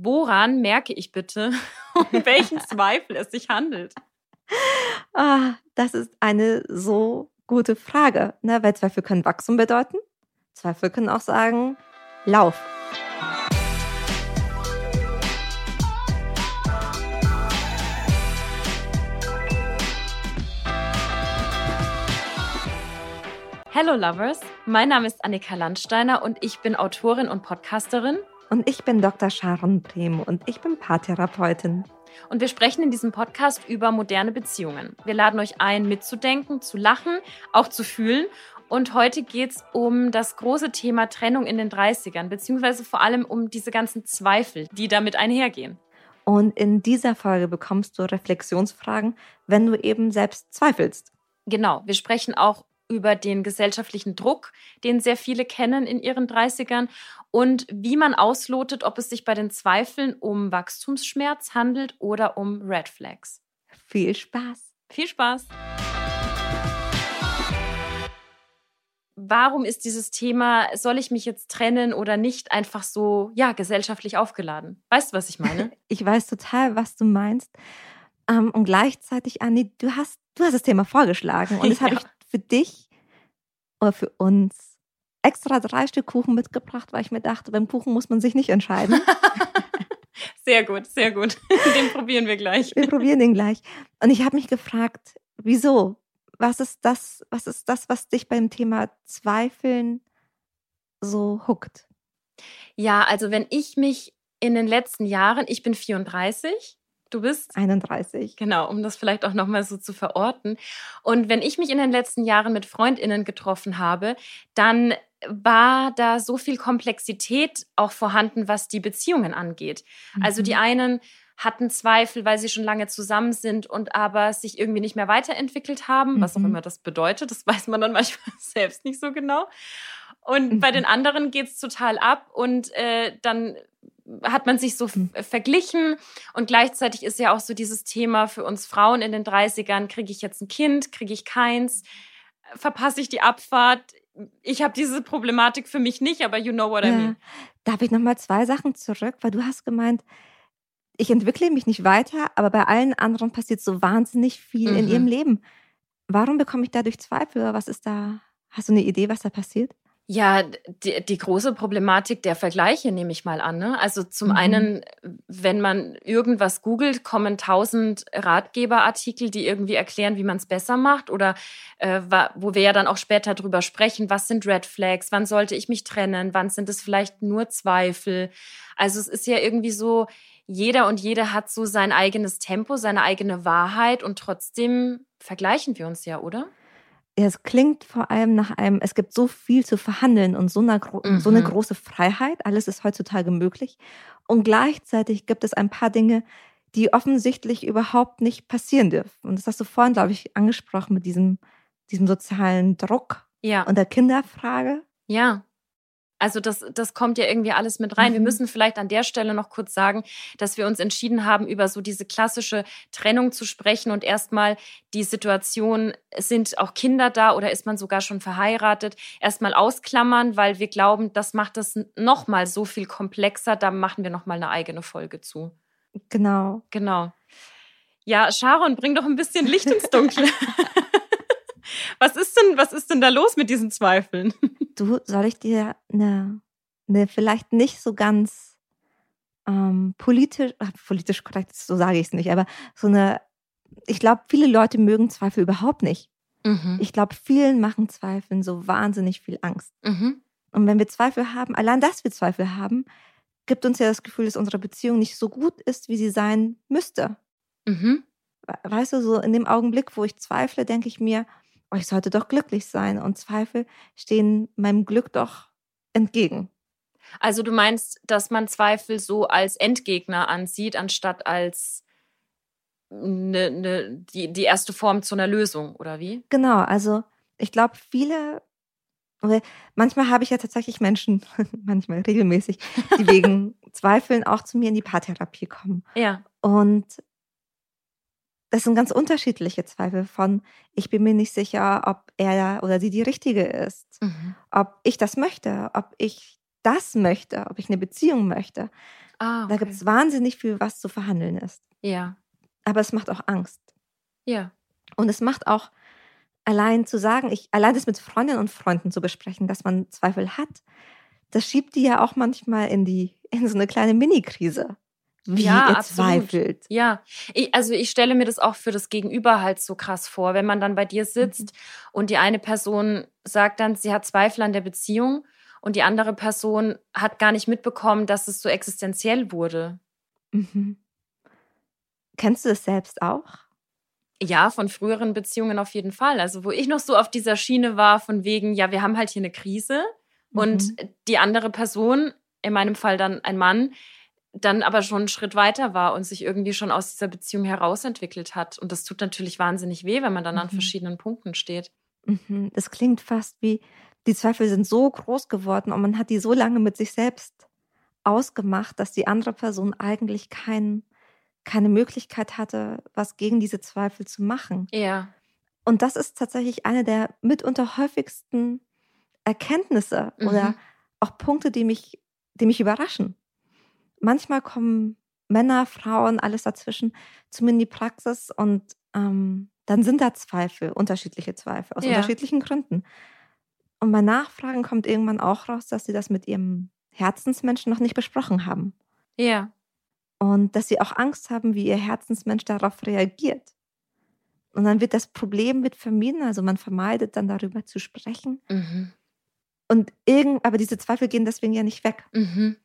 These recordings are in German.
woran merke ich bitte, um welchen Zweifel es sich handelt? Ah, das ist eine so gute Frage, ne? weil Zweifel können Wachstum bedeuten. Zweifel können auch sagen, Lauf. Hello Lovers, mein Name ist Annika Landsteiner und ich bin Autorin und Podcasterin. Und ich bin Dr. Sharon Brehm und ich bin Paartherapeutin. Und wir sprechen in diesem Podcast über moderne Beziehungen. Wir laden euch ein, mitzudenken, zu lachen, auch zu fühlen. Und heute geht es um das große Thema Trennung in den 30ern, beziehungsweise vor allem um diese ganzen Zweifel, die damit einhergehen. Und in dieser Folge bekommst du Reflexionsfragen, wenn du eben selbst zweifelst. Genau, wir sprechen auch über den gesellschaftlichen Druck, den sehr viele kennen in ihren 30ern und wie man auslotet, ob es sich bei den Zweifeln um Wachstumsschmerz handelt oder um Red Flags. Viel Spaß. Viel Spaß. Warum ist dieses Thema, soll ich mich jetzt trennen oder nicht, einfach so, ja, gesellschaftlich aufgeladen? Weißt du, was ich meine? Ich weiß total, was du meinst. Ähm, und gleichzeitig, Anni, du hast, du hast das Thema vorgeschlagen und das ja. habe ich für dich oder für uns extra drei Stück Kuchen mitgebracht, weil ich mir dachte, beim Kuchen muss man sich nicht entscheiden. sehr gut, sehr gut. Den probieren wir gleich. Wir probieren den gleich. Und ich habe mich gefragt, wieso? Was ist das, was ist das, was dich beim Thema Zweifeln so huckt? Ja, also wenn ich mich in den letzten Jahren, ich bin 34, Du bist 31. Genau, um das vielleicht auch nochmal so zu verorten. Und wenn ich mich in den letzten Jahren mit Freundinnen getroffen habe, dann war da so viel Komplexität auch vorhanden, was die Beziehungen angeht. Mhm. Also die mhm. einen hatten Zweifel, weil sie schon lange zusammen sind und aber sich irgendwie nicht mehr weiterentwickelt haben, mhm. was auch mhm. immer das bedeutet. Das weiß man dann manchmal selbst nicht so genau. Und mhm. bei den anderen geht es total ab und äh, dann hat man sich so mhm. verglichen und gleichzeitig ist ja auch so dieses Thema für uns Frauen in den 30ern, kriege ich jetzt ein Kind, kriege ich keins, verpasse ich die Abfahrt, ich habe diese Problematik für mich nicht, aber you know what I mean. Da habe ich nochmal zwei Sachen zurück, weil du hast gemeint, ich entwickle mich nicht weiter, aber bei allen anderen passiert so wahnsinnig viel mhm. in ihrem Leben. Warum bekomme ich dadurch Zweifel? Was ist da? Hast du eine Idee, was da passiert? Ja, die, die große Problematik der Vergleiche nehme ich mal an. Ne? Also zum mhm. einen, wenn man irgendwas googelt, kommen tausend Ratgeberartikel, die irgendwie erklären, wie man es besser macht oder äh, wo wir ja dann auch später drüber sprechen, was sind Red Flags, wann sollte ich mich trennen, wann sind es vielleicht nur Zweifel. Also es ist ja irgendwie so, jeder und jede hat so sein eigenes Tempo, seine eigene Wahrheit und trotzdem vergleichen wir uns ja, oder? Es klingt vor allem nach einem, es gibt so viel zu verhandeln und so eine, mhm. so eine große Freiheit. Alles ist heutzutage möglich. Und gleichzeitig gibt es ein paar Dinge, die offensichtlich überhaupt nicht passieren dürfen. Und das hast du vorhin, glaube ich, angesprochen mit diesem, diesem sozialen Druck ja. und der Kinderfrage. Ja. Also das, das kommt ja irgendwie alles mit rein. Mhm. Wir müssen vielleicht an der Stelle noch kurz sagen, dass wir uns entschieden haben, über so diese klassische Trennung zu sprechen und erstmal die Situation, sind auch Kinder da oder ist man sogar schon verheiratet, erstmal ausklammern, weil wir glauben, das macht das nochmal so viel komplexer. Da machen wir nochmal eine eigene Folge zu. Genau. Genau. Ja, Sharon, bring doch ein bisschen Licht ins Dunkle. was ist denn, was ist denn da los mit diesen Zweifeln? Du, soll ich dir eine, eine vielleicht nicht so ganz ähm, politisch, ach, politisch korrekt, so sage ich es nicht, aber so eine, ich glaube, viele Leute mögen Zweifel überhaupt nicht. Mhm. Ich glaube, vielen machen Zweifeln so wahnsinnig viel Angst. Mhm. Und wenn wir Zweifel haben, allein dass wir Zweifel haben, gibt uns ja das Gefühl, dass unsere Beziehung nicht so gut ist, wie sie sein müsste. Mhm. Weißt du, so in dem Augenblick, wo ich zweifle, denke ich mir, oh, ich sollte doch glücklich sein. Und Zweifel stehen meinem Glück doch entgegen. Also du meinst, dass man Zweifel so als Endgegner ansieht, anstatt als ne, ne, die, die erste Form zu einer Lösung, oder wie? Genau, also ich glaube, viele, manchmal habe ich ja tatsächlich Menschen, manchmal regelmäßig, die wegen Zweifeln auch zu mir in die Paartherapie kommen. Ja. Und das sind ganz unterschiedliche Zweifel von, ich bin mir nicht sicher, ob er oder sie die richtige ist, mhm. ob ich das möchte, ob ich das möchte, ob ich eine Beziehung möchte. Ah, Da okay. gibt es wahnsinnig viel, was zu verhandeln ist. Ja. Aber es macht auch Angst. Ja. Und es macht auch allein zu sagen, ich allein das mit Freundinnen und Freunden zu besprechen, dass man Zweifel hat, das schiebt die ja auch manchmal in die in so eine kleine Mini-Krise. Wie Ja, ihr absolut. zweifelt. Ja, ich, also ich stelle mir das auch für das Gegenüber halt so krass vor, wenn man dann bei dir sitzt und die eine Person sagt dann, sie hat Zweifel an der Beziehung und die andere Person hat gar nicht mitbekommen, dass es so existenziell wurde. Mhm. Kennst du das selbst auch? Ja, von früheren Beziehungen auf jeden Fall. Also wo ich noch so auf dieser Schiene war, von wegen, ja, wir haben halt hier eine Krise und Mhm. die andere Person, in meinem Fall dann ein Mann, dann aber schon einen Schritt weiter war und sich irgendwie schon aus dieser Beziehung herausentwickelt hat. Und das tut natürlich wahnsinnig weh, wenn man dann an Mhm. verschiedenen Punkten steht. Mhm. Das klingt fast wie, die Zweifel sind so groß geworden und man hat die so lange mit sich selbst ausgemacht, dass die andere Person eigentlich kein, keine Möglichkeit hatte, was gegen diese Zweifel zu machen. Ja. Und das ist tatsächlich eine der mitunter häufigsten Erkenntnisse Mhm. oder auch Punkte, die mich, die mich überraschen. Manchmal kommen Männer, Frauen, alles dazwischen zu mir in die Praxis und ähm, dann sind da Zweifel, unterschiedliche Zweifel, aus Ja. unterschiedlichen Gründen. Und bei Nachfragen kommt irgendwann auch raus, dass sie das mit ihrem Herzensmenschen noch nicht besprochen haben. Ja. Und dass sie auch Angst haben, wie ihr Herzensmensch darauf reagiert. Und dann wird das Problem mit vermieden, also man vermeidet dann darüber zu sprechen. Mhm. Und irgend, aber diese Zweifel gehen deswegen ja nicht weg. Mhm.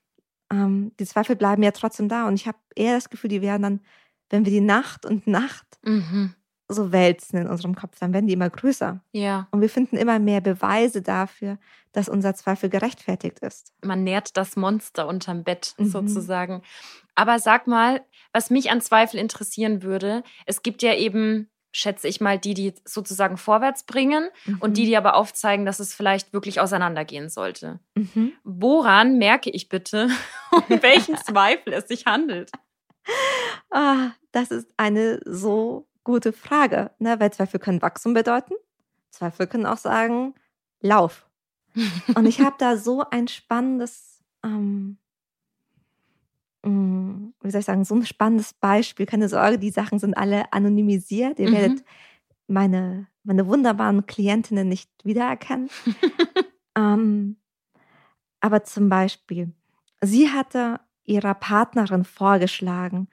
Ähm, die Zweifel bleiben ja trotzdem da. Und ich habe eher das Gefühl, die werden dann, wenn wir die Nacht und Nacht Mhm. so wälzen in unserem Kopf, dann werden die immer größer. Ja. Und wir finden immer mehr Beweise dafür, dass unser Zweifel gerechtfertigt ist. Man nährt das Monster unterm Bett Mhm. sozusagen. Aber sag mal, was mich an Zweifel interessieren würde, es gibt ja eben, schätze ich mal, die, die sozusagen vorwärts bringen und die, die aber aufzeigen, dass es vielleicht wirklich auseinandergehen sollte. Mhm. Woran merke ich bitte, um welchen Zweifel es sich handelt? Ah, das ist eine so gute Frage, ne? weil Zweifel können Wachstum bedeuten. Zweifel können auch sagen, lauf. Und ich habe da so ein spannendes, ähm, wie soll ich sagen, so ein spannendes Beispiel. Keine Sorge, die Sachen sind alle anonymisiert. Ihr Mhm. werdet meine, meine wunderbaren Klientinnen nicht wiedererkennen. ähm, aber zum Beispiel, sie hatte ihrer Partnerin vorgeschlagen,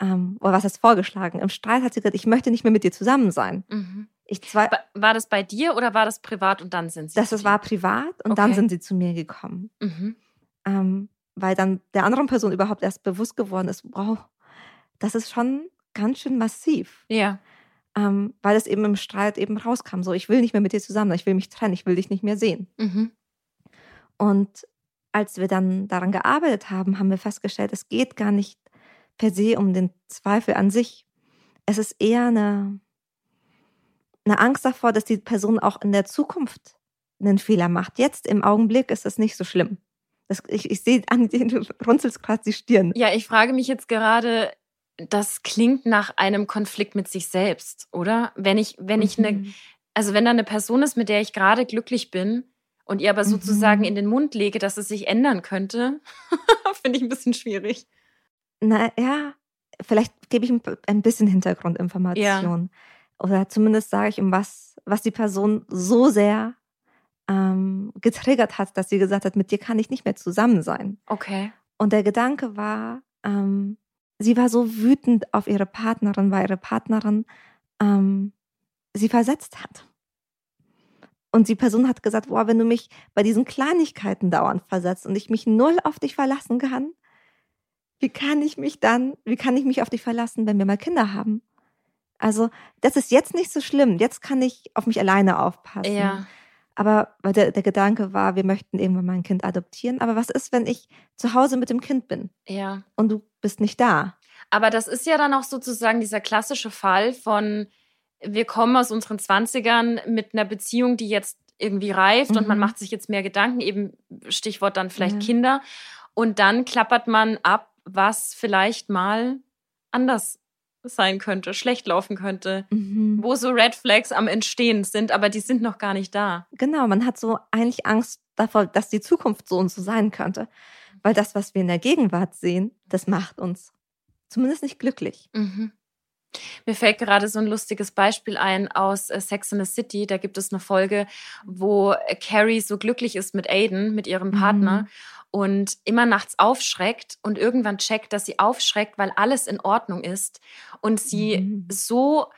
ähm, oder was heißt vorgeschlagen? Im Streit hat sie gesagt, ich möchte nicht mehr mit dir zusammen sein. Mhm. Ich zwei, War das bei dir oder war das privat und dann sind sie? das zu das dir? war privat und dann Okay. sind sie zu mir gekommen. Mhm. ähm, weil dann der anderen Person überhaupt erst bewusst geworden ist, wow, das ist schon ganz schön massiv, Ja. ähm, weil es eben im Streit eben rauskam, so ich will nicht mehr mit dir zusammen, ich will mich trennen, ich will dich nicht mehr sehen. Mhm. Und als wir dann daran gearbeitet haben, haben wir festgestellt, es geht gar nicht per se um den Zweifel an sich. Es ist eher eine, eine Angst davor, dass die Person auch in der Zukunft einen Fehler macht. Jetzt im Augenblick ist es nicht so schlimm. Das, ich, ich sehe an dir, du runzelst gerade die Stirn. Ja, ich frage mich jetzt gerade, das klingt nach einem Konflikt mit sich selbst, oder? Wenn ich, wenn ich eine, Mhm. also wenn da eine Person ist, mit der ich gerade glücklich bin und ihr aber sozusagen Mhm. in den Mund lege, dass es sich ändern könnte, finde ich ein bisschen schwierig. Na ja, vielleicht gebe ich ein bisschen Hintergrundinformation. Oder zumindest sage ich, um was, was die Person so sehr ähm, getriggert hat, dass sie gesagt hat, mit dir kann ich nicht mehr zusammen sein. Okay. Und der Gedanke war, ähm, sie war so wütend auf ihre Partnerin, weil ihre Partnerin ähm, sie versetzt hat. Und die Person hat gesagt, boah, wenn du mich bei diesen Kleinigkeiten dauernd versetzt und ich mich null auf dich verlassen kann, wie kann ich mich dann, wie kann ich mich auf dich verlassen, wenn wir mal Kinder haben? Also, das ist jetzt nicht so schlimm. Jetzt kann ich auf mich alleine aufpassen. Ja. Aber weil der, der Gedanke war, wir möchten irgendwann mal ein Kind adoptieren. Aber was ist, wenn ich zu Hause mit dem Kind bin Ja. und du bist nicht da? Aber das ist ja dann auch sozusagen dieser klassische Fall von, wir kommen aus unseren Zwanzigern mit einer Beziehung, die jetzt irgendwie reift und man Mhm. macht sich jetzt mehr Gedanken, eben Stichwort dann vielleicht Ja. Kinder. Und dann klappert man ab, was vielleicht mal anders sein könnte, schlecht laufen könnte, Mhm. wo so Red Flags am Entstehen sind, aber die sind noch gar nicht da. Genau, man hat so eigentlich Angst davor, dass die Zukunft so und so sein könnte. Weil das, was wir in der Gegenwart sehen, das macht uns zumindest nicht glücklich. Mhm. Mir fällt gerade so ein lustiges Beispiel ein aus äh, Sex in the City. Da gibt es eine Folge, wo Carrie so glücklich ist mit Aiden, mit ihrem Partner. Mhm. Und immer nachts aufschreckt und irgendwann checkt, dass sie aufschreckt, weil alles in Ordnung ist. Und sie mhm. so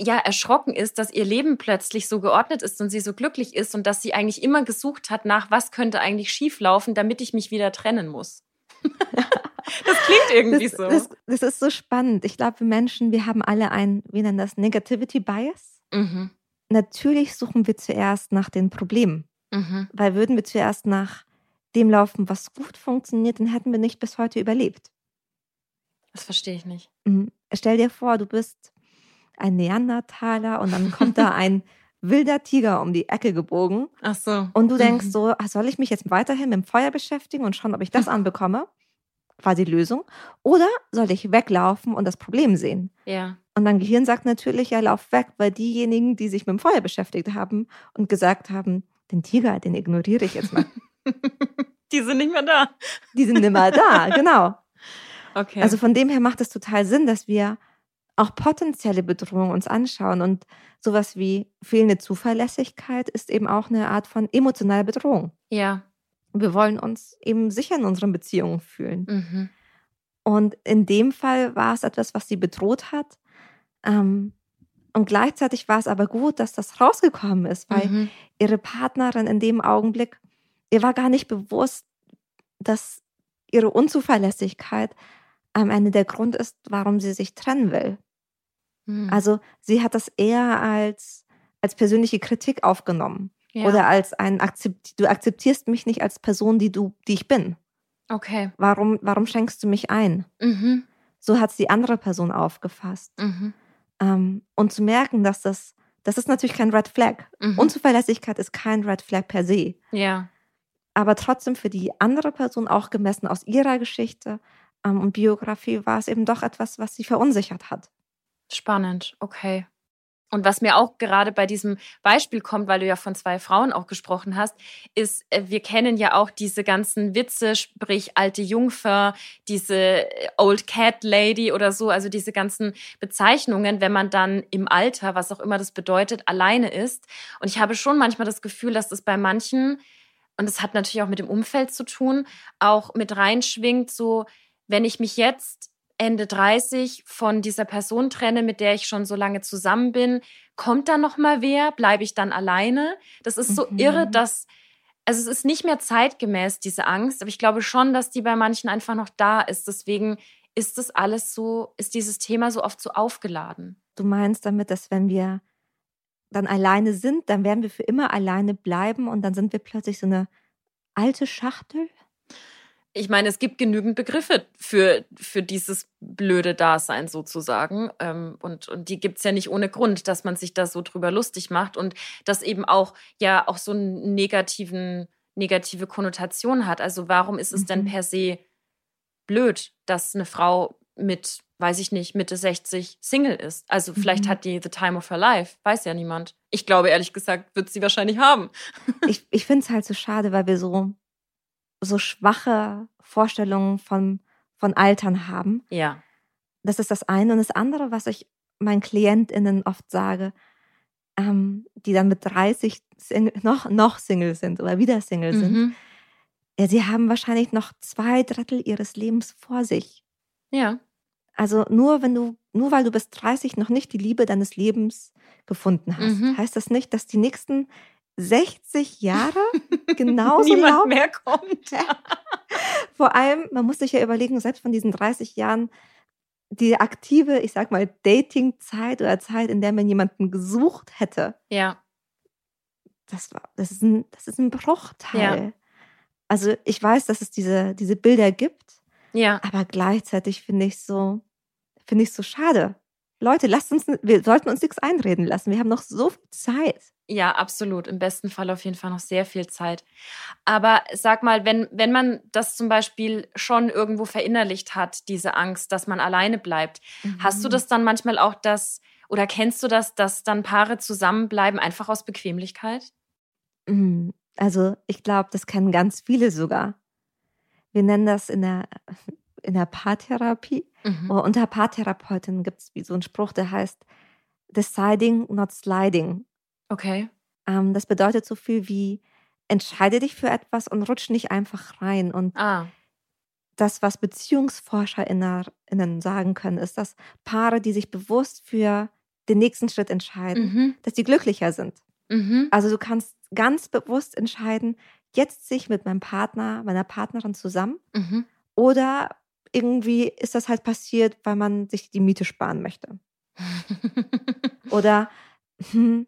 ja erschrocken ist, dass ihr Leben plötzlich so geordnet ist und sie so glücklich ist und dass sie eigentlich immer gesucht hat nach, was könnte eigentlich schieflaufen, damit ich mich wieder trennen muss. das klingt irgendwie das, so. Das, das, ist so spannend. Ich glaube, wir Menschen, wir haben alle ein, wie nennen das, Negativity Bias. Mhm. Natürlich suchen wir zuerst nach den Problemen. Mhm. Weil würden wir zuerst nach dem laufen, was gut funktioniert, dann hätten wir nicht bis heute überlebt. Das verstehe ich nicht. Mhm. Stell dir vor, du bist ein Neandertaler und dann kommt da ein wilder Tiger um die Ecke gebogen. Ach so. Und du denkst so, ah, soll ich mich jetzt weiterhin mit dem Feuer beschäftigen und schauen, ob ich das anbekomme? Quasi Lösung. Oder soll ich weglaufen und das Problem sehen? Ja. Und dein Gehirn sagt natürlich, ja, lauf weg, weil diejenigen, die sich mit dem Feuer beschäftigt haben und gesagt haben, den Tiger, den ignoriere ich jetzt mal. die sind nicht mehr da. Die sind nicht mehr da, genau. Okay. Also von dem her macht es total Sinn, dass wir auch potenzielle Bedrohungen uns anschauen. Und sowas wie fehlende Zuverlässigkeit ist eben auch eine Art von emotionaler Bedrohung. Ja. Wir wollen uns eben sicher in unseren Beziehungen fühlen. Mhm. Und in dem Fall war es etwas, was sie bedroht hat. Ähm, und gleichzeitig war es aber gut, dass das rausgekommen ist, weil mhm. ihre Partnerin in dem Augenblick, ihr war gar nicht bewusst, dass ihre Unzuverlässigkeit am Ende der Grund ist, warum sie sich trennen will. Mhm. Also sie hat das eher als, als persönliche Kritik aufgenommen. Ja. Oder als ein Akzept, du akzeptierst mich nicht als Person, die du, die ich bin. Okay. Warum, warum schenkst du mich ein? Mhm. So hat es die andere Person aufgefasst. Mhm. Ähm, und zu merken, dass das, das ist natürlich kein Red Flag. Mhm. Unzuverlässigkeit ist kein Red Flag per se. Ja. Aber trotzdem für die andere Person auch gemessen aus ihrer Geschichte ähm, und Biografie war es eben doch etwas, was sie verunsichert hat. Spannend, okay. Und was mir auch gerade bei diesem Beispiel kommt, weil du ja von zwei Frauen auch gesprochen hast, ist, äh, wir kennen ja auch diese ganzen Witze, sprich alte Jungfer, diese äh, Old Cat Lady oder so, also diese ganzen Bezeichnungen, wenn man dann im Alter, was auch immer das bedeutet, alleine ist. Und ich habe schon manchmal das Gefühl, dass das bei manchen, und das hat natürlich auch mit dem Umfeld zu tun, auch mit reinschwingt, so, wenn ich mich jetzt Ende 30 von dieser Person trenne, mit der ich schon so lange zusammen bin, kommt da noch mal wer? Bleibe ich dann alleine? Das ist so mhm. irre, dass also es ist nicht mehr zeitgemäß diese Angst, aber ich glaube schon, dass die bei manchen einfach noch da ist. Deswegen ist das alles so, ist dieses Thema so oft so aufgeladen. Du meinst damit, dass wenn wir dann alleine sind, dann werden wir für immer alleine bleiben und dann sind wir plötzlich so eine alte Schachtel? ich meine, es gibt genügend Begriffe für, für dieses blöde Dasein sozusagen. Ähm, und, und die gibt's ja nicht ohne Grund, dass man sich da so drüber lustig macht und das eben auch ja auch so einen negativen, negative Konnotation hat. Also warum ist es mhm. denn per se blöd, dass eine Frau mit, weiß ich nicht, Mitte 60 Single ist? Also vielleicht mhm. hat die the time of her life, weiß ja niemand. Ich glaube, ehrlich gesagt, wird sie wahrscheinlich haben. ich ich finde es halt so schade, weil wir so so schwache Vorstellungen von, von Altern haben. Ja. Das ist das eine. Und das andere, was ich meinen KlientInnen oft sage, ähm, die dann mit 30 Single, noch, noch Single sind oder wieder Single mhm. sind, ja, sie haben wahrscheinlich noch zwei Drittel ihres Lebens vor sich. Ja. Also nur wenn du, nur weil du bis 30 noch nicht die Liebe deines Lebens gefunden hast, mhm. heißt das nicht, dass die nächsten 60 Jahre genauso Niemand laufen. mehr kommt. Vor allem, man muss sich ja überlegen, selbst von diesen 30 Jahren, die aktive, ich sag mal, Dating-Zeit oder Zeit, in der man jemanden gesucht hätte. Ja. Das, war, das, ist, ein, das ist ein Bruchteil. Ja. Also ich weiß, dass es diese, diese Bilder gibt. Ja. Aber gleichzeitig finde ich so, finde ich so schade. Leute, lasst uns, wir sollten uns nichts einreden lassen. Wir haben noch so viel Zeit. Ja, absolut. Im besten Fall auf jeden Fall noch sehr viel Zeit. Aber sag mal, wenn, wenn man das zum Beispiel schon irgendwo verinnerlicht hat, diese Angst, dass man alleine bleibt, mhm. hast du mhm. das dann manchmal auch das, oder kennst du das, dass dann Paare zusammenbleiben, einfach aus Bequemlichkeit? Mhm. Also ich glaube, das kennen ganz viele sogar. wir nennen das in der, in der Paartherapie. Mhm. Unter Paartherapeuten gibt es so einen Spruch, der heißt Deciding, not sliding. Okay. Ähm, das bedeutet so viel wie entscheide dich für etwas und rutsch nicht einfach rein. Und ah. das, was BeziehungsforscherInnen sagen können, ist, dass Paare, die sich bewusst für den nächsten Schritt entscheiden, mhm. dass die glücklicher sind. Mhm. Also du kannst ganz bewusst entscheiden, jetzt sich mit meinem Partner, meiner Partnerin zusammen mhm. oder irgendwie ist das halt passiert, weil man sich die Miete sparen möchte. oder hm,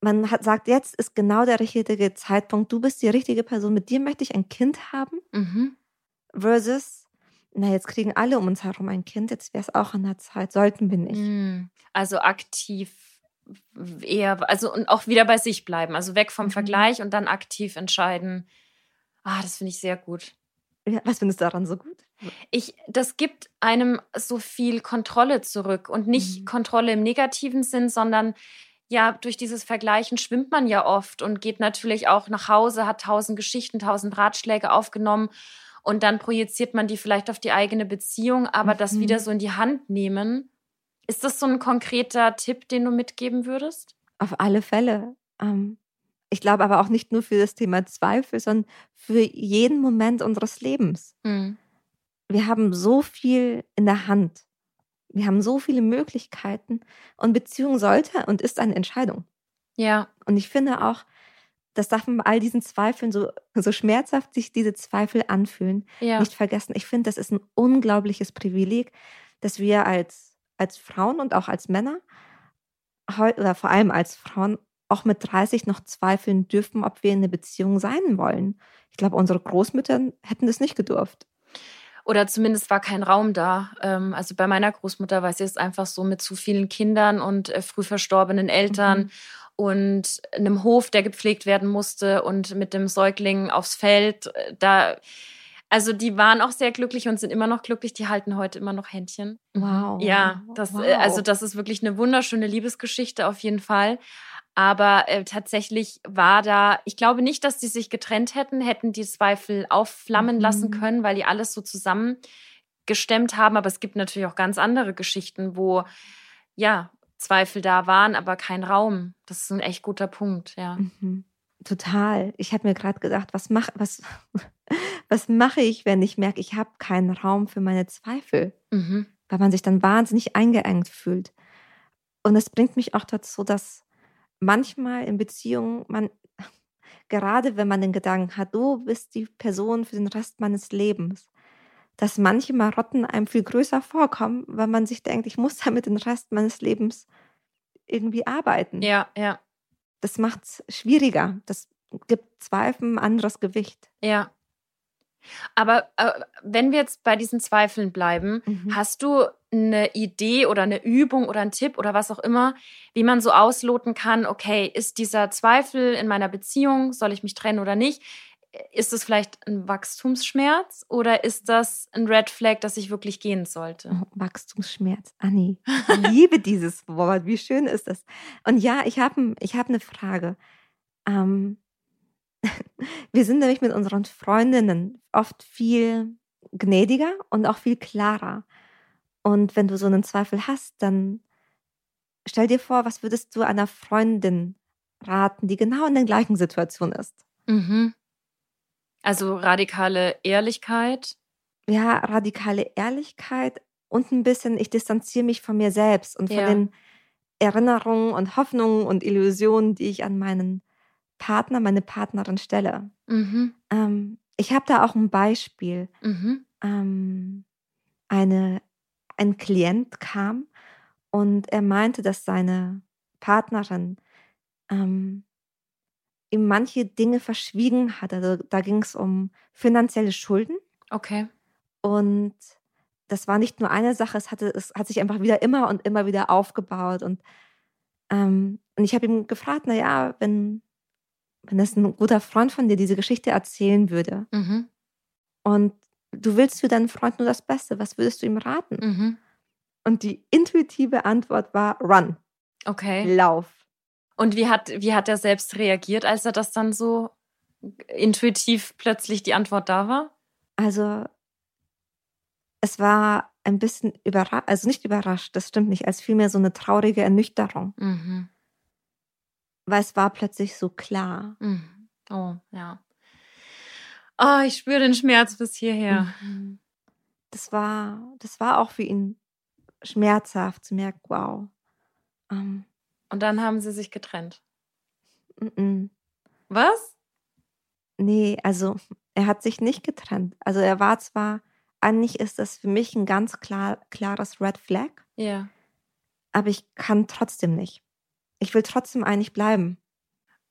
man hat, sagt, jetzt ist genau der richtige Zeitpunkt, du bist die richtige Person, mit dir möchte ich ein Kind haben. Mhm. Versus, na, jetzt kriegen alle um uns herum ein Kind, jetzt wäre es auch an der Zeit, sollten wir nicht. Mhm. Also aktiv eher, also und auch wieder bei sich bleiben, also weg vom mhm. Vergleich und dann aktiv entscheiden. Ah, das finde ich sehr gut. Ja, was findest du daran so gut? Ich, das gibt einem so viel Kontrolle zurück und nicht mhm. Kontrolle im negativen Sinn, sondern ja, durch dieses Vergleichen schwimmt man ja oft und geht natürlich auch nach Hause, hat tausend Geschichten, tausend Ratschläge aufgenommen und dann projiziert man die vielleicht auf die eigene Beziehung, aber mhm. das wieder so in die Hand nehmen. Ist das so ein konkreter Tipp, den du mitgeben würdest? Auf alle Fälle. Ähm, ich glaube aber auch nicht nur für das Thema Zweifel, sondern für jeden Moment unseres Lebens. Mhm. Wir haben so viel in der Hand. Wir haben so viele Möglichkeiten und Beziehung sollte und ist eine Entscheidung. Ja. Und ich finde auch, das darf man bei all diesen Zweifeln, so, so schmerzhaft sich diese Zweifel anfühlen, ja. nicht vergessen. Ich finde, das ist ein unglaubliches Privileg, dass wir als, als Frauen und auch als Männer, oder vor allem als Frauen, auch mit 30 noch zweifeln dürfen, ob wir in einer Beziehung sein wollen. Ich glaube, unsere Großmütter hätten das nicht gedurft. Oder zumindest war kein Raum da. Ähm, also bei meiner Großmutter war es jetzt einfach so mit zu vielen Kindern und äh, früh verstorbenen Eltern. Mhm und einem Hof, der gepflegt werden musste und mit dem Säugling aufs Feld. Äh, da, also die waren auch sehr glücklich und sind immer noch glücklich. Die halten heute immer noch Händchen. Wow. Ja, das, wow. also das ist wirklich eine wunderschöne Liebesgeschichte auf jeden Fall. Aber äh, tatsächlich war da, ich glaube nicht, dass die sich getrennt hätten, hätten die Zweifel aufflammen mhm. lassen können, weil die alles so zusammengestemmt haben. Aber es gibt natürlich auch ganz andere Geschichten, wo ja Zweifel da waren, aber kein Raum. Das ist ein echt guter Punkt, ja. Mhm. Total. Ich habe mir gerade gedacht, was mache was, was mache ich, wenn ich merke, ich habe keinen Raum für meine Zweifel, mhm. weil man sich dann wahnsinnig eingeengt fühlt. Und es bringt mich auch dazu, dass manchmal in Beziehungen man, gerade wenn man den Gedanken hat, du bist die Person für den Rest meines Lebens, dass manche Marotten einem viel größer vorkommen, weil man sich denkt, ich muss damit den Rest meines Lebens irgendwie arbeiten. Ja, ja. Das macht es schwieriger. Das gibt Zweifeln ein anderes Gewicht. Ja. Aber äh, wenn wir jetzt bei diesen Zweifeln bleiben, mhm. hast du eine Idee oder eine Übung oder einen Tipp oder was auch immer, wie man so ausloten kann, okay, ist dieser Zweifel in meiner Beziehung, soll ich mich trennen oder nicht? Ist es vielleicht ein Wachstumsschmerz oder ist das ein Red Flag, dass ich wirklich gehen sollte? Oh, Wachstumsschmerz, Anni. Ich liebe dieses Wort. Wie schön ist das? Und ja, ich habe ich hab eine Frage. Ähm, wir sind nämlich mit unseren Freundinnen oft viel gnädiger und auch viel klarer. Und wenn du so einen Zweifel hast, dann stell dir vor, was würdest du einer Freundin raten, die genau in der gleichen Situation ist? Mhm. Also radikale Ehrlichkeit. Ja, radikale Ehrlichkeit und ein bisschen, ich distanziere mich von mir selbst und von ja. den Erinnerungen und Hoffnungen und Illusionen, die ich an meinen Partner, meine Partnerin stelle. Mhm. Ähm, ich habe da auch ein Beispiel. Mhm. Ähm, eine, ein Klient kam und er meinte, dass seine Partnerin ähm, ihm manche Dinge verschwiegen hat. Also da ging es um finanzielle Schulden. Okay. Und das war nicht nur eine Sache, es, hatte, es hat sich einfach wieder immer und immer wieder aufgebaut. Und, ähm, und ich habe ihm gefragt, naja, wenn, wenn das ein guter Freund von dir diese Geschichte erzählen würde mhm. und du willst für deinen Freund nur das Beste, was würdest du ihm raten? Mhm. Und die intuitive Antwort war Run. Okay. Lauf. Und wie hat, wie hat er selbst reagiert, als er das dann so intuitiv plötzlich die Antwort da war? Also es war ein bisschen überrascht, also nicht überrascht, das stimmt nicht, als vielmehr so eine traurige Ernüchterung. Mhm. Weil es war plötzlich so klar. Mhm. Oh, ja. Oh, ich spüre den Schmerz bis hierher. Mhm. Das war, das war auch für ihn schmerzhaft zu merken, wow. Ähm, Und dann haben sie sich getrennt. m Was? Nee, also er hat sich nicht getrennt. Also er war zwar, eigentlich ist das für mich ein ganz klar, klares Red Flag. Ja. Aber ich kann trotzdem nicht. Ich will trotzdem eigentlich bleiben.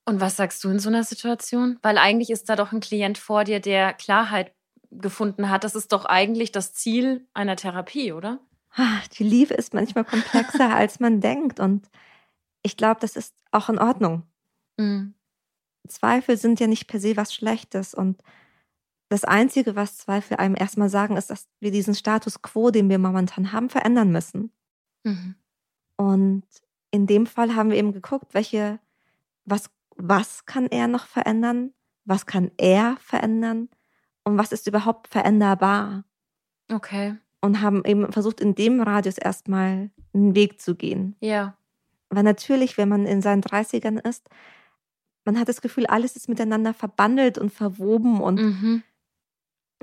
Und was sagst du in so einer Situation? Weil eigentlich ist da doch ein Klient vor dir, der Klarheit gefunden hat. Das ist doch eigentlich das Ziel einer Therapie, oder? Ah, die Liebe ist manchmal komplexer, als man denkt. Und ich glaube, das ist auch in Ordnung. Mhm. Zweifel sind ja nicht per se was Schlechtes. Und das Einzige, was Zweifel einem erstmal sagen, ist, dass wir diesen Status quo, den wir momentan haben, verändern müssen. Mhm. Und in dem Fall haben wir eben geguckt, welche, was, was kann er noch verändern? Was kann er verändern? Und was ist überhaupt veränderbar? Okay. Und haben eben versucht, in dem Radius erstmal einen Weg zu gehen. Ja. Weil natürlich, wenn man in seinen 30ern ist, man hat das Gefühl, alles ist miteinander verbandelt und verwoben und mhm.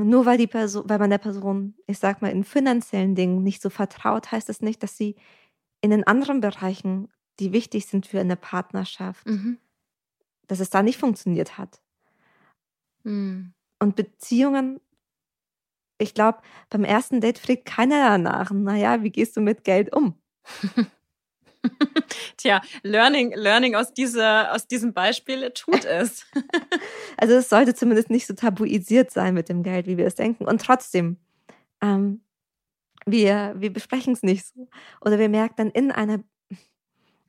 nur weil die Person, weil man der Person, ich sag mal, in finanziellen Dingen nicht so vertraut, heißt das nicht, dass sie in den anderen Bereichen, die wichtig sind für eine Partnerschaft, mhm. Dass es da nicht funktioniert hat. Mhm. Und Beziehungen, ich glaube, beim ersten Date fragt keiner danach, naja, wie gehst du mit Geld um? Tja, Learning, Learning aus, dieser, aus diesem Beispiel tut es. also es sollte zumindest nicht so tabuisiert sein mit dem Geld, wie wir es denken. Und trotzdem, ähm, wir, wir besprechen es nicht so. Oder wir merken dann in einer,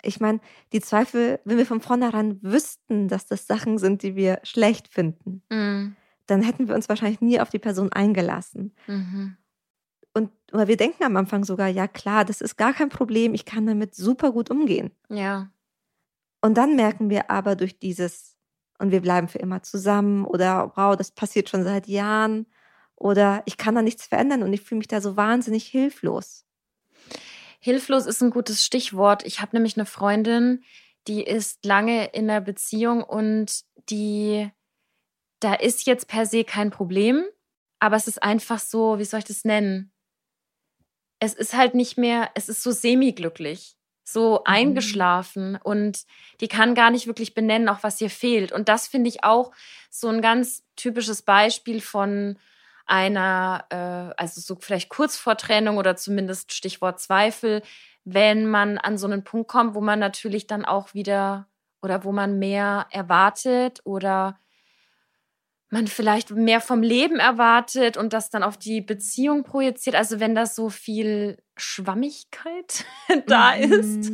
ich meine, die Zweifel, wenn wir von vornherein wüssten, dass das Sachen sind, die wir schlecht finden, mm. dann hätten wir uns wahrscheinlich nie auf die Person eingelassen. Mhm. Und oder wir denken am Anfang sogar, ja klar, das ist gar kein Problem, ich kann damit super gut umgehen. Ja. Und dann merken wir aber durch dieses, und wir bleiben für immer zusammen, oder wow, das passiert schon seit Jahren, oder ich kann da nichts verändern und ich fühle mich da so wahnsinnig hilflos. Hilflos ist ein gutes Stichwort. Ich habe nämlich eine Freundin, die ist lange in einer Beziehung und die, da ist jetzt per se kein Problem, aber es ist einfach so, wie soll ich das nennen? es ist halt nicht mehr, es ist so semi-glücklich, so mhm. eingeschlafen und die kann gar nicht wirklich benennen, auch was ihr fehlt. Und das finde ich auch so ein ganz typisches Beispiel von einer, äh, also so vielleicht kurz vor Trennung oder zumindest Stichwort Zweifel, wenn man an so einen Punkt kommt, wo man natürlich dann auch wieder oder wo man mehr erwartet oder man vielleicht mehr vom Leben erwartet und das dann auf die Beziehung projiziert. Also wenn da so viel Schwammigkeit da ist.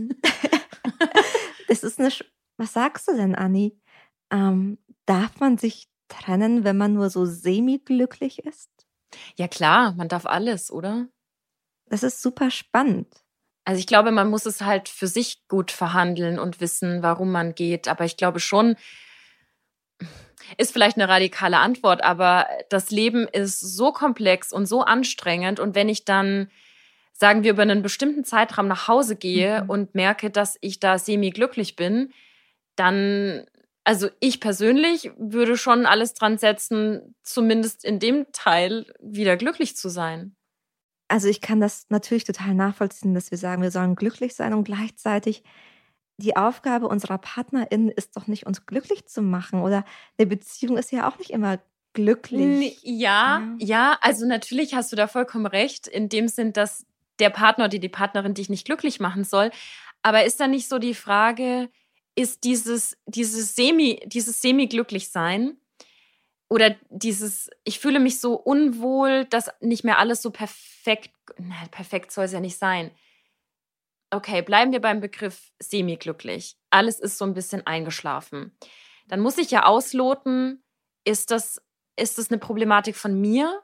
das ist eine. Sch Was sagst du denn, Anni? Ähm, darf man sich trennen, wenn man nur so semi-glücklich ist? Ja klar, man darf alles, oder? Das ist super spannend. Also ich glaube, man muss es halt für sich gut verhandeln und wissen, warum man geht. Aber ich glaube schon, ist vielleicht eine radikale Antwort, aber das Leben ist so komplex und so anstrengend. Und wenn ich dann, sagen wir, über einen bestimmten Zeitraum nach Hause gehe mhm. und merke, dass ich da semi-glücklich bin, dann, also ich persönlich würde schon alles dran setzen, zumindest in dem Teil wieder glücklich zu sein. Also ich kann das natürlich total nachvollziehen, dass wir sagen, wir sollen glücklich sein und gleichzeitig die Aufgabe unserer PartnerInnen ist doch nicht, uns glücklich zu machen. Oder eine Beziehung ist ja auch nicht immer glücklich. Ja, ja, ja, also natürlich hast du da vollkommen recht, in dem Sinn, dass der Partner oder die Partnerin dich nicht glücklich machen soll. Aber ist da nicht so die Frage, ist dieses, dieses Semi, dieses Semi-glücklich sein oder dieses, ich fühle mich so unwohl, dass nicht mehr alles so perfekt, na, perfekt soll es ja nicht sein okay, bleiben wir beim Begriff semi-glücklich. Alles ist so ein bisschen eingeschlafen. Dann muss ich ja ausloten, ist das, ist das eine Problematik von mir?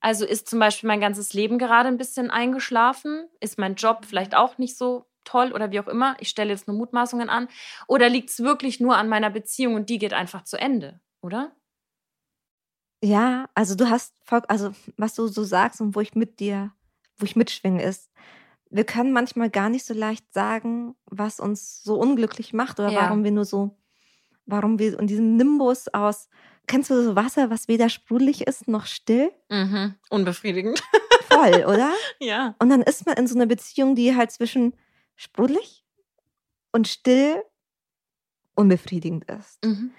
Also ist zum Beispiel mein ganzes Leben gerade ein bisschen eingeschlafen? Ist mein Job vielleicht auch nicht so toll oder wie auch immer? Ich stelle jetzt nur Mutmaßungen an. Oder liegt es wirklich nur an meiner Beziehung und die geht einfach zu Ende, oder? Ja, also du hast also was du so sagst und wo ich mit dir, wo ich mitschwinge, ist, wir können manchmal gar nicht so leicht sagen, was uns so unglücklich macht oder Ja. warum wir nur so, warum wir in diesem Nimbus aus, kennst du so Wasser, was weder sprudelig ist noch still? Mhm. Unbefriedigend. Voll, oder? ja. Und dann ist man in so einer Beziehung, die halt zwischen sprudelig und still unbefriedigend ist. Mhm.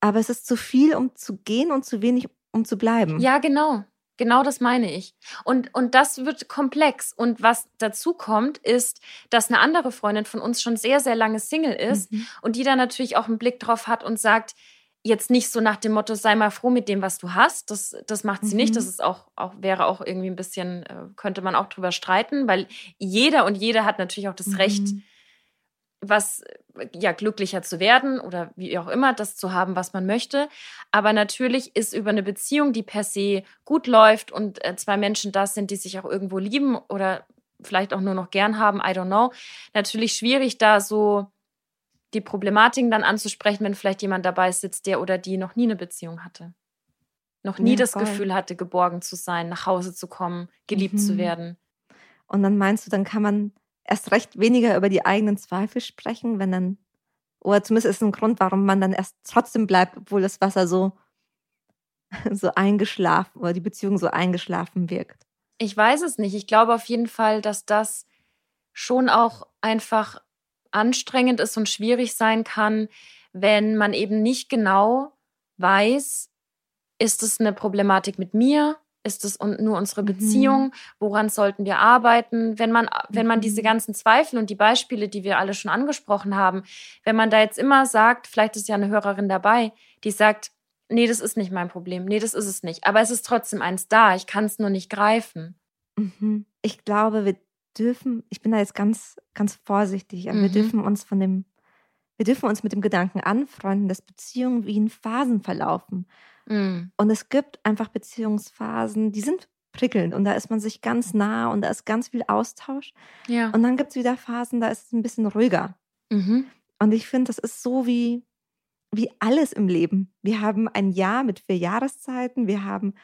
Aber es ist zu viel, um zu gehen und zu wenig, um zu bleiben. Ja, genau. Genau das meine ich. Und, und das wird komplex. Und was dazu kommt, ist, dass eine andere Freundin von uns schon sehr, sehr lange Single ist Mhm. und die da natürlich auch einen Blick drauf hat und sagt, jetzt nicht so nach dem Motto, sei mal froh mit dem, was du hast. Das, das macht sie nicht. Mhm. Das ist auch, auch, wäre auch irgendwie ein bisschen, äh, könnte man auch drüber streiten, weil jeder und jede hat natürlich auch das Recht, Mhm. was ja glücklicher zu werden oder wie auch immer das zu haben, was man möchte. Aber natürlich ist über eine Beziehung, die per se gut läuft und äh, zwei Menschen da sind, die sich auch irgendwo lieben oder vielleicht auch nur noch gern haben, I don't know, natürlich schwierig da so die Problematiken dann anzusprechen, wenn vielleicht jemand dabei sitzt, der oder die noch nie eine Beziehung hatte. Noch nie Ja, das voll. Gefühl hatte, geborgen zu sein, nach Hause zu kommen, geliebt zu Mhm. werden. Und dann meinst du, dann kann man erst recht weniger über die eigenen Zweifel sprechen, wenn dann, oder zumindest ist ein Grund, warum man dann erst trotzdem bleibt, obwohl das Wasser so, so eingeschlafen oder die Beziehung so eingeschlafen wirkt. Ich weiß es nicht. Ich glaube auf jeden Fall, dass das schon auch einfach anstrengend ist und schwierig sein kann, wenn man eben nicht genau weiß, ist es eine Problematik mit mir? Ist es nur unsere Mhm. Beziehung? Woran sollten wir arbeiten? Wenn man, wenn man Mhm. diese ganzen Zweifel und die Beispiele, die wir alle schon angesprochen haben, wenn man da jetzt immer sagt, vielleicht ist ja eine Hörerin dabei, die sagt, nee, das ist nicht mein Problem, nee, das ist es nicht. Aber es ist trotzdem eins da, ich kann es nur nicht greifen. Mhm. Ich glaube, wir dürfen, ich bin da jetzt ganz, ganz vorsichtig, aber wir Mhm. dürfen uns von dem, wir dürfen uns mit dem Gedanken anfreunden, dass Beziehungen wie in Phasen verlaufen. Mm. Und es gibt einfach Beziehungsphasen, die sind prickelnd und da ist man sich ganz nah und da ist ganz viel Austausch. Ja. Und dann gibt es wieder Phasen, da ist es ein bisschen ruhiger. Mhm. Und ich finde, das ist so wie, wie alles im Leben. Wir haben ein Jahr mit vier Jahreszeiten, wir haben,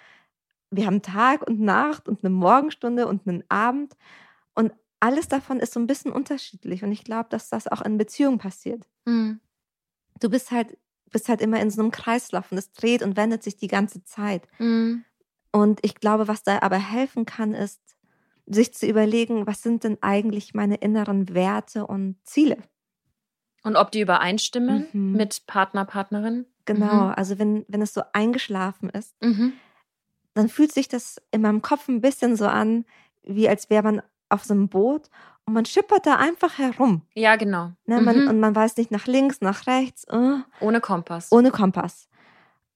wir haben Tag und Nacht und eine Morgenstunde und einen Abend. Und alles davon ist so ein bisschen unterschiedlich. Und ich glaube, dass das auch in Beziehungen passiert. Mm. Du bist halt, bist halt immer in so einem Kreislauf und es dreht und wendet sich die ganze Zeit. Mm. Und ich glaube, was da aber helfen kann, ist, sich zu überlegen, was sind denn eigentlich meine inneren Werte und Ziele? Und ob die übereinstimmen Mhm. mit Partner, Partnerin? Genau, also wenn, wenn es so eingeschlafen ist, Mhm. dann fühlt sich das in meinem Kopf ein bisschen so an, wie als wäre man auf so einem Boot und man schippert da einfach herum. Ja, genau. Ne? Man, Mhm. Und man weiß nicht nach links, nach rechts, äh, Ohne Kompass. ohne Kompass.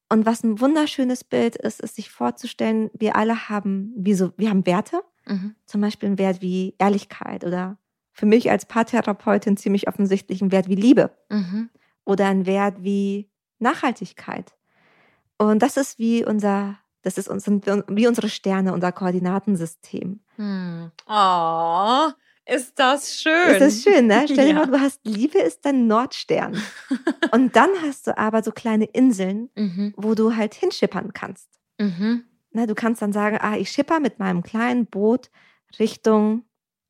Und was ein wunderschönes Bild ist, ist sich vorzustellen, wir alle haben, wie so, wir haben Werte, Mhm. zum Beispiel einen Wert wie Ehrlichkeit oder für mich als Paartherapeutin ziemlich offensichtlich einen Wert wie Liebe Mhm. oder einen Wert wie Nachhaltigkeit. Und das ist wie unser, das ist uns, sind wie unsere Sterne, unser Koordinatensystem. Hm. Oh, ist das schön. Ist das schön, ne? Stell dir Ja. vor, du hast Liebe ist dein Nordstern. Und dann hast du aber so kleine Inseln, Mhm. wo du halt hinschippern kannst. Mhm. Ne, du kannst dann sagen, ah, ich schipper mit meinem kleinen Boot Richtung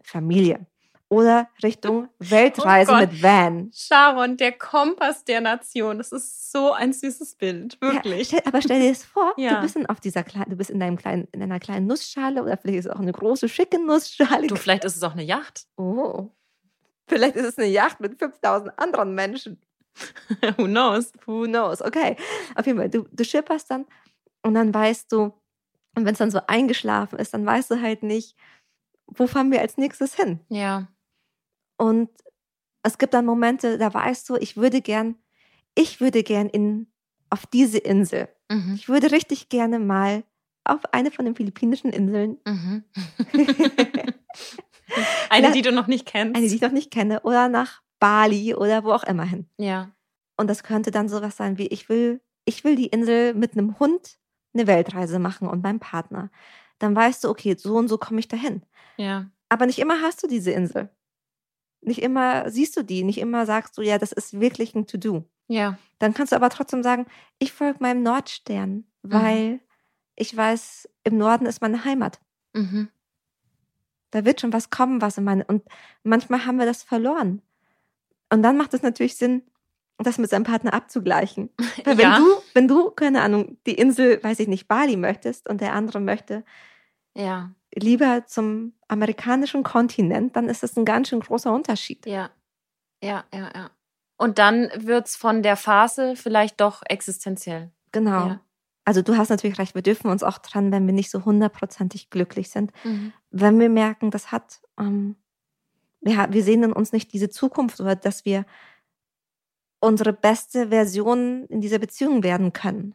Familie oder Richtung Weltreise Oh mit Van. Sharon, der Kompass der Nation. Das ist so ein süßes Bild. Ja, Wirklich. stell, aber stell dir das vor, Ja. du bist in, auf dieser kleinen, du bist in deinem kleinen, in einer kleinen Nussschale oder vielleicht ist es auch eine große, schicke Nussschale. du, vielleicht ist es auch eine Yacht. oh. Vielleicht ist es eine Yacht mit 5000 anderen Menschen. Who knows? Who knows? Okay. Auf jeden Fall, du, du schipperst dann und dann weißt du, und wenn es dann so eingeschlafen ist, dann weißt du halt nicht, wo fahren wir als nächstes hin? Ja. Und es gibt dann Momente, da weißt du, ich würde gern, ich würde gern in, auf diese Insel. Mhm. Ich würde richtig gerne mal auf eine von den philippinischen Inseln, Mhm. Eine, die du noch nicht kennst. eine, die ich noch nicht kenne, oder nach Bali oder wo auch immer hin. ja. Und das könnte dann sowas sein wie, ich will, ich will die Insel mit einem Hund eine Weltreise machen und meinem Partner. Dann weißt du, okay, so und so komme ich dahin. Ja. Aber nicht immer hast du diese Insel. Nicht immer siehst du die, nicht immer sagst du, ja, das ist wirklich ein To-Do. Ja. Dann kannst du aber trotzdem sagen, ich folge meinem Nordstern, Mhm. weil ich weiß, im Norden ist meine Heimat. Mhm. Da wird schon was kommen, was in meine. Und manchmal haben wir das verloren. Und dann macht es natürlich Sinn, das mit seinem Partner abzugleichen. Weil wenn Ja. du, wenn du, keine Ahnung, die Insel, weiß ich nicht, Bali möchtest und der andere möchte Ja, lieber zum amerikanischen Kontinent, dann ist das ein ganz schön großer Unterschied. ja, ja, ja, ja. Und dann wird es von der Phase vielleicht doch existenziell. Genau. Ja. Also du hast natürlich recht, wir dürfen uns auch trennen, wenn wir nicht so hundertprozentig glücklich sind. Mhm. Wenn wir merken, das hat, ähm, ja, wir sehen in uns nicht diese Zukunft oder dass wir unsere beste Version in dieser Beziehung werden können.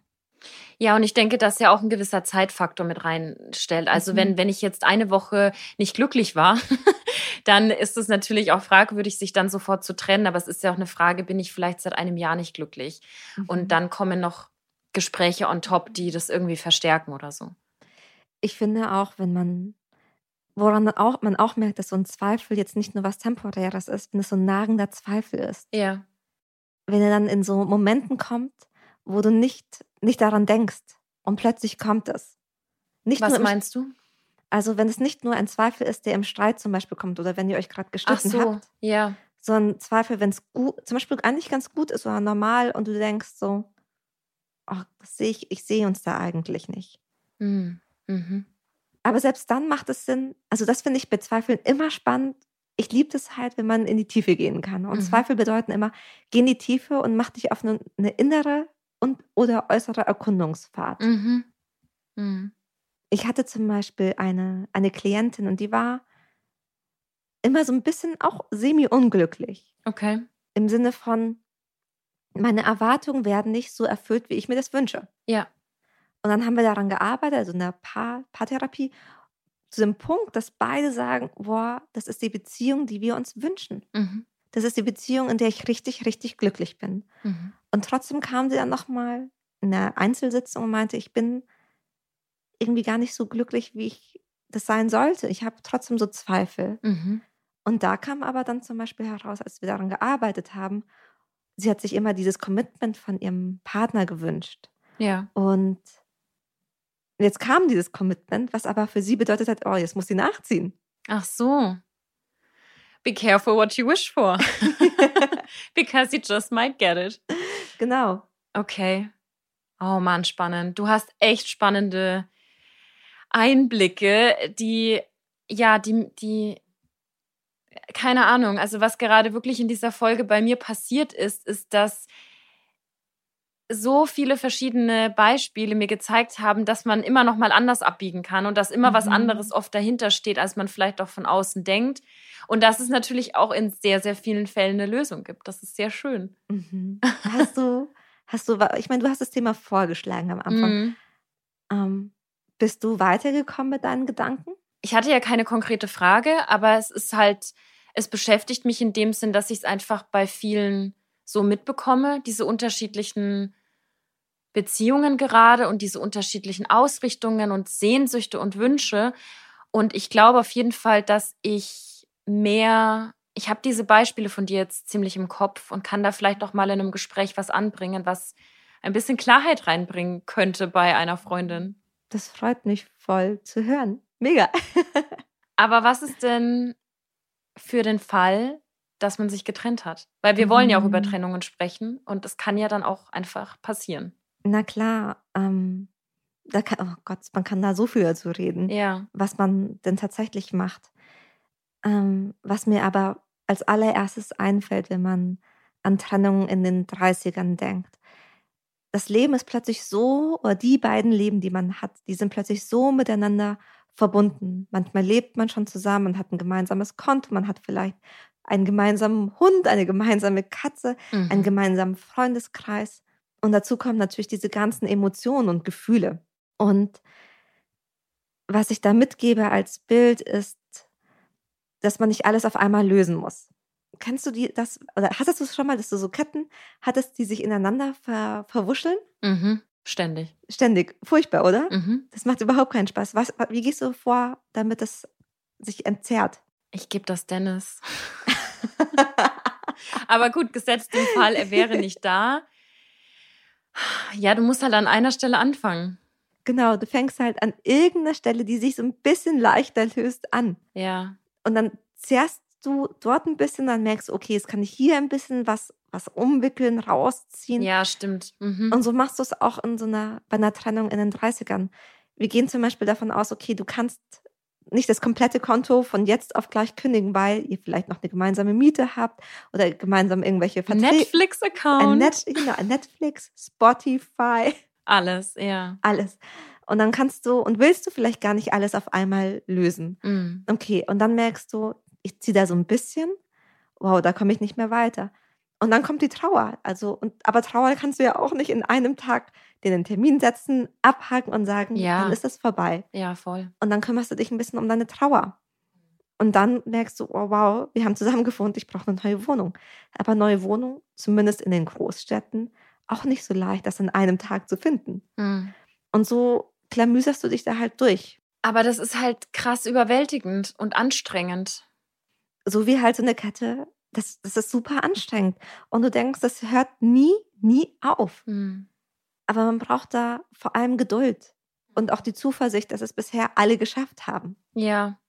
Ja, und ich denke, dass ja auch ein gewisser Zeitfaktor mit reinstellt. Also Mhm. wenn, wenn ich jetzt eine Woche nicht glücklich war, dann ist es natürlich auch fragwürdig, sich dann sofort zu trennen. Aber es ist ja auch eine Frage, bin ich vielleicht seit einem Jahr nicht glücklich? Mhm. Und dann kommen noch Gespräche on top, die das irgendwie verstärken oder so. ich finde auch, wenn man, woran auch, man auch merkt, dass so ein Zweifel jetzt nicht nur was Temporäres ist, wenn es so ein nagender Zweifel ist. Ja. Wenn er dann in so Momenten kommt, wo du nicht, nicht daran denkst und plötzlich kommt es. Nicht Was meinst du? Also wenn es nicht nur ein Zweifel ist, der im Streit zum Beispiel kommt oder wenn ihr euch gerade gestritten so, habt, ja. so ein Zweifel, wenn es gut, zum Beispiel eigentlich ganz gut ist oder normal und du denkst so, ach, das sehe ich, ich sehe uns da eigentlich nicht. Mhm. Mhm. Aber selbst dann macht es Sinn, also das finde ich bei Zweifeln immer spannend. Ich liebe es halt, wenn man in die Tiefe gehen kann. Und Mhm. Zweifel bedeuten immer, geh in die Tiefe und mach dich auf eine, eine innere und oder äußere Erkundungsfahrt. Mhm. Mhm. Ich hatte zum Beispiel eine, eine Klientin und die war immer so ein bisschen auch semi-unglücklich. Okay. Im Sinne von, meine Erwartungen werden nicht so erfüllt, wie ich mir das wünsche. Ja. Und dann haben wir daran gearbeitet, also in der Paar Paartherapie, zu dem Punkt, dass beide sagen, boah, das ist die Beziehung, die wir uns wünschen. Mhm. Das ist die Beziehung, in der ich richtig, richtig glücklich bin. Mhm. Und trotzdem kam sie dann nochmal in der Einzelsitzung und meinte, ich bin irgendwie gar nicht so glücklich, wie ich das sein sollte. Ich habe trotzdem so Zweifel. Mhm. Und da kam aber dann zum Beispiel heraus, als wir daran gearbeitet haben, sie hat sich immer dieses Commitment von ihrem Partner gewünscht. Ja. Und jetzt kam dieses Commitment, was aber für sie bedeutet hat, oh, jetzt muss sie nachziehen. Ach so. Be careful what you wish for. Because you just might get it. genau. Okay. Oh Mann, spannend. Du hast echt spannende Einblicke, die, ja, die, die, keine Ahnung, also was gerade wirklich in dieser Folge bei mir passiert ist, ist, dass so viele verschiedene Beispiele mir gezeigt haben, dass man immer noch mal anders abbiegen kann und dass immer was Mhm. anderes oft dahinter steht, als man vielleicht auch von außen denkt. Und dass es natürlich auch in sehr, sehr vielen Fällen eine Lösung gibt. Das ist sehr schön. Mhm. Hast du, hast du, ich meine, du hast das Thema vorgeschlagen am Anfang. Mhm. Ähm, bist du weitergekommen mit deinen Gedanken? Ich hatte ja keine konkrete Frage, aber es ist halt, es beschäftigt mich in dem Sinn, dass ich es einfach bei vielen so mitbekomme, diese unterschiedlichen Beziehungen gerade und diese unterschiedlichen Ausrichtungen und Sehnsüchte und Wünsche. Und ich glaube auf jeden Fall, dass ich mehr, ich habe diese Beispiele von dir jetzt ziemlich im Kopf und kann da vielleicht auch mal in einem Gespräch was anbringen, was ein bisschen Klarheit reinbringen könnte bei einer Freundin. Das freut mich voll zu hören. Mega. Aber was ist denn für den Fall, dass man sich getrennt hat? Weil wir wollen ja auch über Mhm. Trennungen sprechen und das kann ja dann auch einfach passieren. Na klar, ähm, da kann, oh Gott, man kann da so viel dazu reden. Ja. was man denn tatsächlich macht. Ähm, was mir aber als allererstes einfällt, wenn man an Trennungen in den 30ern denkt. Das Leben ist plötzlich so, oder die beiden Leben, die man hat, die sind plötzlich so miteinander verbunden. Manchmal lebt man schon zusammen und hat ein gemeinsames Konto, man hat vielleicht einen gemeinsamen Hund, eine gemeinsame Katze, einen Mhm. gemeinsamen Freundeskreis. Und dazu kommen natürlich diese ganzen Emotionen und Gefühle. Und was ich da mitgebe als Bild ist, dass man nicht alles auf einmal lösen muss. Kennst du die, das, oder hattest du es schon mal, dass du so Ketten hattest, die sich ineinander ver, verwuscheln? Mhm. Ständig. Ständig. Furchtbar, oder? Mhm. Das macht überhaupt keinen Spaß. Was, wie gehst du vor, damit das sich entzerrt? Ich gebe das Dennis. Aber gut, gesetzt im Fall, er wäre nicht da. Ja, du musst halt an einer Stelle anfangen. Genau, du fängst halt an irgendeiner Stelle, die sich so ein bisschen leichter löst, an. Ja. Und dann zerrst du dort ein bisschen, dann merkst du, okay, jetzt kann ich hier ein bisschen was, was umwickeln, rausziehen. Ja, stimmt. Mhm. Und so machst du es auch in so einer, bei einer Trennung in den 30ern. Wir gehen zum Beispiel davon aus, okay, du kannst nicht das komplette Konto von jetzt auf gleich kündigen, weil ihr vielleicht noch eine gemeinsame Miete habt oder gemeinsam irgendwelche Verträge. Netflix-Account. Net, genau, Netflix, Spotify. Alles, ja. Alles. Und dann kannst du und willst du vielleicht gar nicht alles auf einmal lösen. Mhm. Okay, und dann merkst du, ich ziehe da so ein bisschen, wow, da komme ich nicht mehr weiter. Und dann kommt die Trauer. Also, und, aber Trauer kannst du ja auch nicht in einem Tag dir einen Termin setzen, abhaken und sagen, Ja. dann ist das vorbei. Ja, voll. Und dann kümmerst du dich ein bisschen um deine Trauer. Und dann merkst du, oh wow, wir haben zusammen gewohnt, ich brauche eine neue Wohnung. Aber neue Wohnung, zumindest in den Großstädten, auch nicht so leicht, das in einem Tag zu finden. Mhm. Und so klamüserst du dich da halt durch. Aber das ist halt krass überwältigend und anstrengend. So wie halt so eine Kette, das, das ist super anstrengend. Und du denkst, das hört nie, nie auf. Mhm. Aber man braucht da vor allem Geduld und auch die Zuversicht, dass es bisher alle geschafft haben. Ja,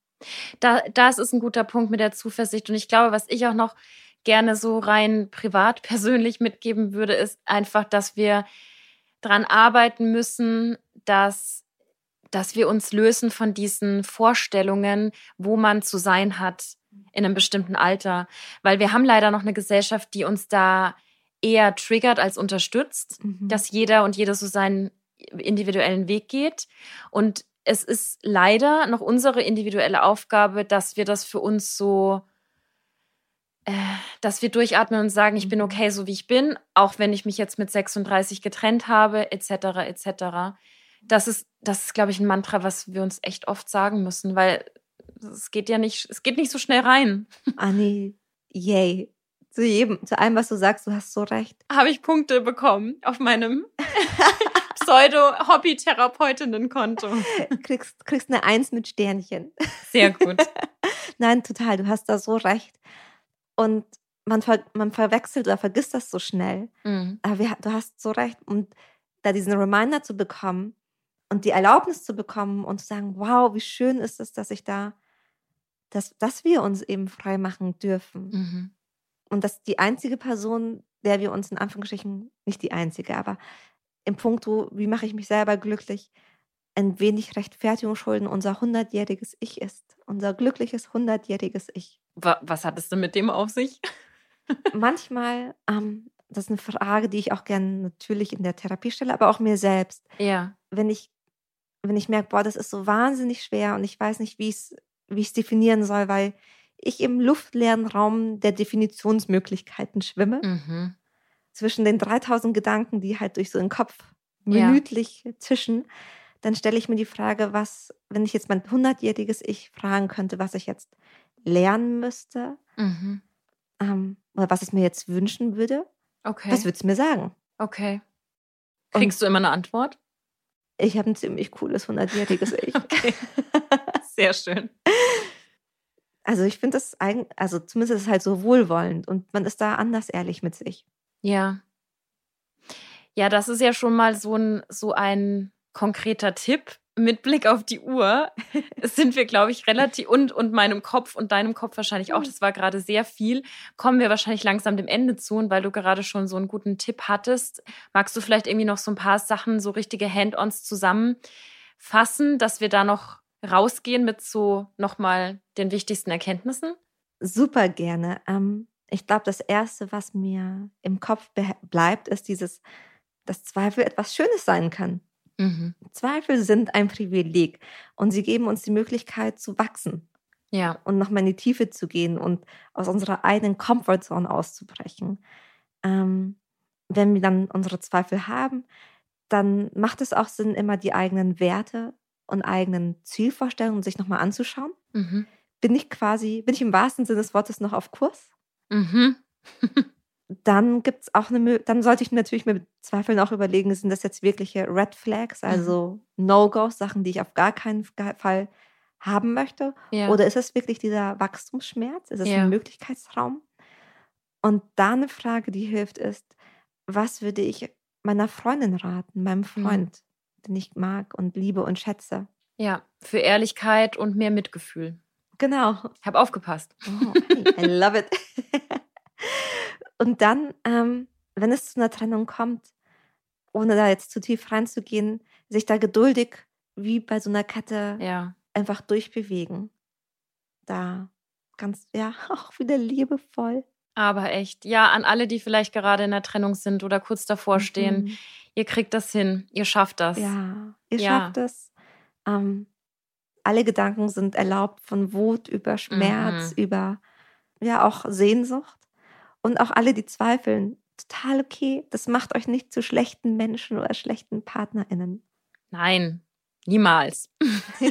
da, das ist ein guter Punkt mit der Zuversicht. Und ich glaube, was ich auch noch gerne so rein privat persönlich mitgeben würde, ist einfach, dass wir dran arbeiten müssen, dass, dass wir uns lösen von diesen Vorstellungen, wo man zu sein hat in einem bestimmten Alter. Weil wir haben leider noch eine Gesellschaft, die uns da eher triggert als unterstützt Mhm. dass jeder und jede so seinen individuellen Weg geht. Und es ist leider noch unsere individuelle Aufgabe, dass wir das für uns so, äh, dass wir durchatmen und sagen, ich bin Mhm. okay, so wie ich bin, auch wenn ich mich jetzt mit 36 getrennt habe, etc., etc. Das ist, das ist, glaube ich, ein Mantra, was wir uns echt oft sagen müssen, weil es geht ja nicht, es geht nicht so schnell rein. Anni, yay. Zu jedem, zu allem, was du sagst, du hast so recht. Habe ich Punkte bekommen auf meinem Pseudo-Hobby-Therapeutinnen-Konto. Kriegst, kriegst eine Eins mit Sternchen. Sehr gut. Nein, total, du hast da so recht. Und man, ver, man verwechselt oder vergisst das so schnell. Mhm. Aber wir, du hast so recht. Und da diesen Reminder zu bekommen und die Erlaubnis zu bekommen und zu sagen, wow, wie schön ist es, dass ich da, dass, dass wir uns eben frei machen dürfen. Mhm. Und dass die einzige Person, der wir uns in Anführungsstrichen, nicht die einzige, aber im Punkto, wie mache ich mich selber glücklich, ein wenig Rechtfertigung schulden, unser hundertjähriges Ich ist. Unser glückliches hundertjähriges Ich. Wa- Was hat es denn mit dem auf sich? Manchmal, ähm, das ist eine Frage, die ich auch gerne natürlich in der Therapie stelle, aber auch mir selbst. Ja. Wenn ich, wenn ich merke, boah, das ist so wahnsinnig schwer und ich weiß nicht, wie ich es wie ich's definieren soll, weil ich im luftleeren Raum der Definitionsmöglichkeiten schwimme. Mhm. zwischen den 3000 Gedanken, die halt durch so den Kopf Ja. minütlich zischen, dann stelle ich mir die Frage, was, wenn ich jetzt mein 100-jähriges Ich fragen könnte, was ich jetzt lernen müsste Mhm. ähm, oder was ich mir jetzt wünschen würde, Okay. was würde es mir sagen? okay. Und- Kriegst du immer eine Antwort? Ich habe ein ziemlich cooles 100-jähriges Ich. Okay. Sehr schön. Also ich finde das eigentlich, also zumindest ist es halt so wohlwollend und man ist da anders ehrlich mit sich. Ja. Ja, das ist ja schon mal so ein, so ein konkreter Tipp. Mit Blick auf die Uhr sind wir, glaube ich, relativ und, und meinem Kopf und deinem Kopf wahrscheinlich auch, das war gerade sehr viel, kommen wir wahrscheinlich langsam dem Ende zu. Und weil du gerade schon so einen guten Tipp hattest, magst du vielleicht irgendwie noch so ein paar Sachen, so richtige Hand-ons zusammenfassen, dass wir da noch rausgehen mit so nochmal den wichtigsten Erkenntnissen? Super gerne. Ähm, ich glaube, das Erste, was mir im Kopf bleibt, ist dieses, dass Zweifel etwas Schönes sein kann. Mhm. Zweifel sind ein Privileg und sie geben uns die Möglichkeit zu wachsen Ja. und nochmal in die Tiefe zu gehen und aus unserer eigenen Comfortzone auszubrechen. Ähm, wenn wir dann unsere Zweifel haben, dann macht es auch Sinn, immer die eigenen Werte und eigenen Zielvorstellungen sich nochmal anzuschauen. Mhm. Bin ich quasi, bin ich im wahrsten Sinne des Wortes noch auf Kurs? Mhm. Dann gibt es auch eine, dann sollte ich natürlich mit Zweifeln auch überlegen, sind das jetzt wirkliche Red Flags, also No-Gos, Sachen, die ich auf gar keinen Fall haben möchte? Ja. Oder ist es wirklich dieser Wachstumsschmerz? Ist es Ja. ein Möglichkeitsraum? Und da eine Frage, die hilft, ist, was würde ich meiner Freundin raten, meinem Mhm. Freund, den ich mag und liebe und schätze. Ja, für Ehrlichkeit und mehr Mitgefühl. Genau. Ich habe aufgepasst. Oh, I love it. und dann, ähm, wenn es zu einer Trennung kommt, ohne da jetzt zu tief reinzugehen, sich da geduldig wie bei so einer Kette ja. einfach durchbewegen. Da ganz, ja, auch wieder liebevoll. Aber echt, ja, an alle, die vielleicht gerade in der Trennung sind oder kurz davor stehen, mhm. ihr kriegt das hin, ihr schafft das. Ja, ihr ja. schafft es. Ähm, alle Gedanken sind erlaubt, von Wut über Schmerz, mhm. über ja auch Sehnsucht. Und auch alle, die zweifeln, total okay. Das macht euch nicht zu schlechten Menschen oder schlechten PartnerInnen. Nein, niemals.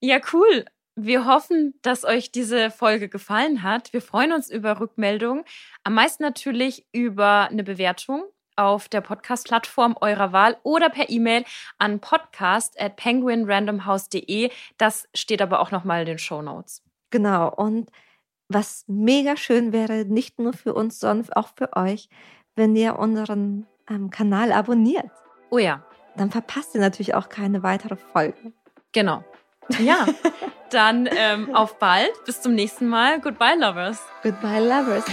ja, cool. Wir hoffen, dass euch diese Folge gefallen hat. Wir freuen uns über Rückmeldungen. Am meisten natürlich über eine Bewertung auf der Podcast-Plattform eurer Wahl oder per E-Mail an podcast at penguinrandomhouse.de. Das steht aber auch nochmal in den Show Notes. Genau. Und was mega schön wäre, nicht nur für uns, sondern auch für euch, wenn ihr unseren ähm, Kanal abonniert. Oh ja. Dann verpasst ihr natürlich auch keine weitere Folge. Genau. Ja, dann ähm, auf bald. Bis zum nächsten Mal. Goodbye, Lovers. Goodbye, Lovers.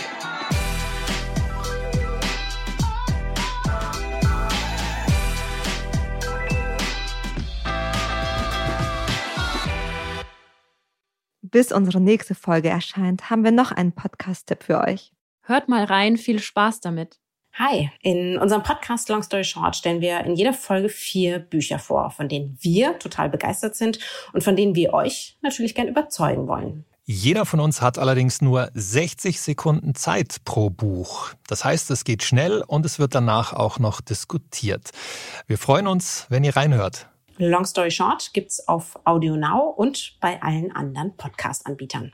Bis unsere nächste Folge erscheint, haben wir noch einen Podcast-Tipp für euch. Hört mal rein, viel Spaß damit. Hi, in unserem Podcast Long Story Short stellen wir in jeder Folge vier Bücher vor, von denen wir total begeistert sind und von denen wir euch natürlich gern überzeugen wollen. Jeder von uns hat allerdings nur 60 Sekunden Zeit pro Buch. Das heißt, es geht schnell und es wird danach auch noch diskutiert. Wir freuen uns, wenn ihr reinhört. Long Story Short gibt's auf Audio Now und bei allen anderen Podcast-Anbietern.